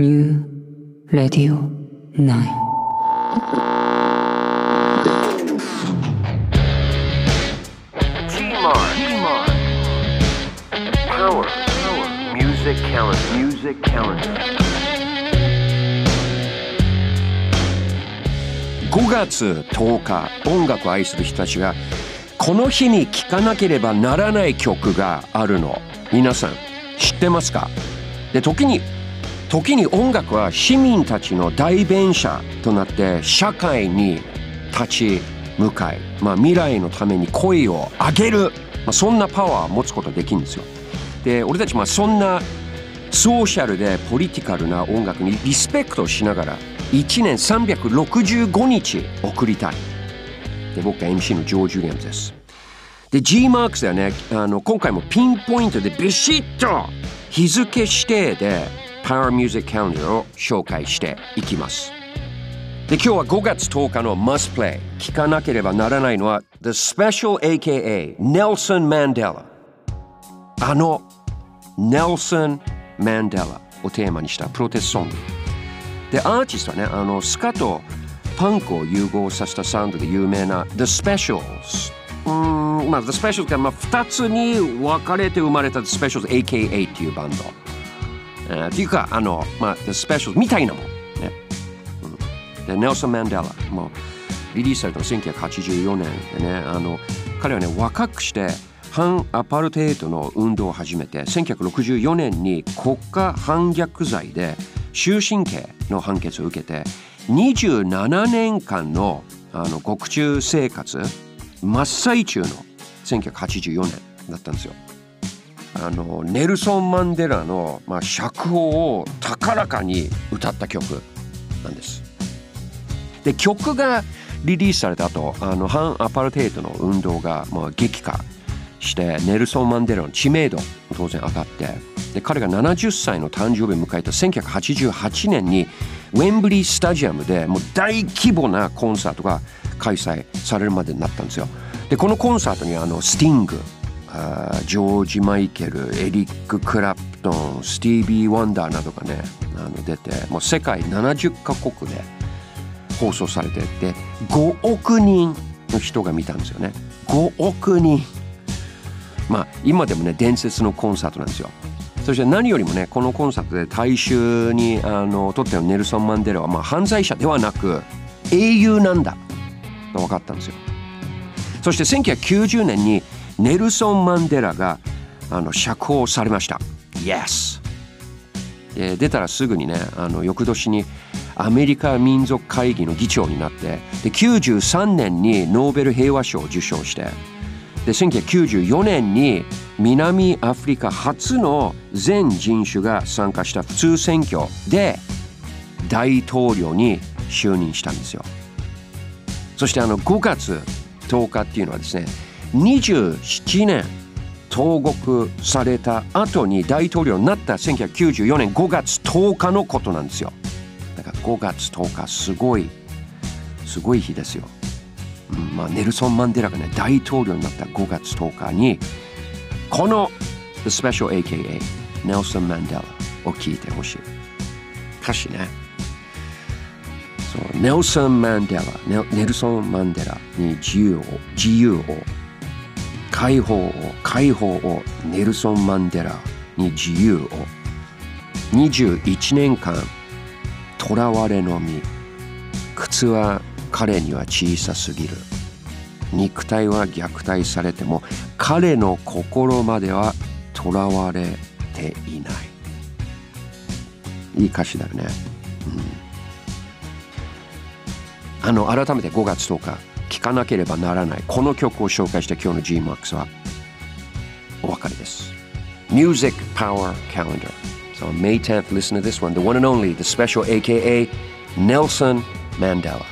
ニュー・レディオ・95月10日音楽愛する人たちがこの日に聴かなければならない曲があるの。皆さん知ってますか？で時に時に音楽は市民たちの代弁者となって社会に立ち向かい、まあ、未来のために声を上げる、まあ、そんなパワーを持つことができるんですよ。で俺たちまあそんなソーシャルでポリティカルな音楽にリスペクトしながら1年365日送りたい。で僕が MC のジョージ・ウィリアムズです。で G マークスではねあの今回もピンポイントでビシッと日付指定で Power Music Calendar を紹介していきます。で今日は5月10日の Must Play 聞かなければならないのは The Special AKA Nelson Mandela あのネルソン・マンデラをテーマにしたプロテスソング。でアーティストはねあのスカとパンクを融合させたサウンドで有名な The Specials うんまあ The Specials が、まあ、2つに分かれて生まれた The Specials AKA っていうバンド。っていうかあの、まあ、The Specials みたいなもん。ね、うん、でネルソン・マンデラもうリリースされたの1984年でねあの彼はね若くして反アパルトヘイトの運動を始めて1964年に国家反逆罪で終身刑の判決を受けて27年間のあの獄中生活真っ最中の1984年だったんですよ。あのネルソン・マンデラの、まあ、釈放を高らかに歌った曲なんです。で曲がリリースされた後あの反アパルトヘイトの運動が、まあ、激化してネルソン・マンデラの知名度当然上がってで彼が70歳の誕生日を迎えた1988年にウェンブリースタジアムでもう大規模なコンサートが開催されるまでになったんですよ。でこのコンサートにあのスティングジョージ・マイケルエリック・クラプトンスティービー・ワンダーなどがねあの出てもう世界70カ国で放送されてて5億人の人が見たんですよね。5億人。まあ今でもね伝説のコンサートなんですよ。そして何よりもねこのコンサートで大衆にあのとってのネルソン・マンデラは、まあ、犯罪者ではなく英雄なんだと分かったんですよ。そして1990年にネルソン・マンデラがあの釈放されました。Yes で出たらすぐにねあの翌年にアメリカ民族会議の議長になってで93年にノーベル平和賞を受賞してで1994年に南アフリカ初の全人種が参加した普通選挙で大統領に就任したんですよ。そしてあの5月10日っていうのはですね27年投獄された後に大統領になった1994年5月10日のことなんですよ。だから5月10日すごいすごい日ですよ。うんまあ、ネルソン・マンデラがね大統領になった5月10日にこの The Special AKA ネルソン・マンデラを聞いてほしい。歌詞ね。そうネルソン・マンデラネルソン・マンデラに自由を自由を解放を解放をネルソン・マンデラに自由を21年間囚われの身靴は彼には小さすぎる。肉体は虐待されても彼の心までは囚われていない。いい歌詞だよね、うん、あの改めて5月10日。聴かなければならないこの曲を紹介した今日の GMAX はお別れです Music Power Calendar So on May 10th, listen to this one, the one and only, the special AKA Nelson Mandela.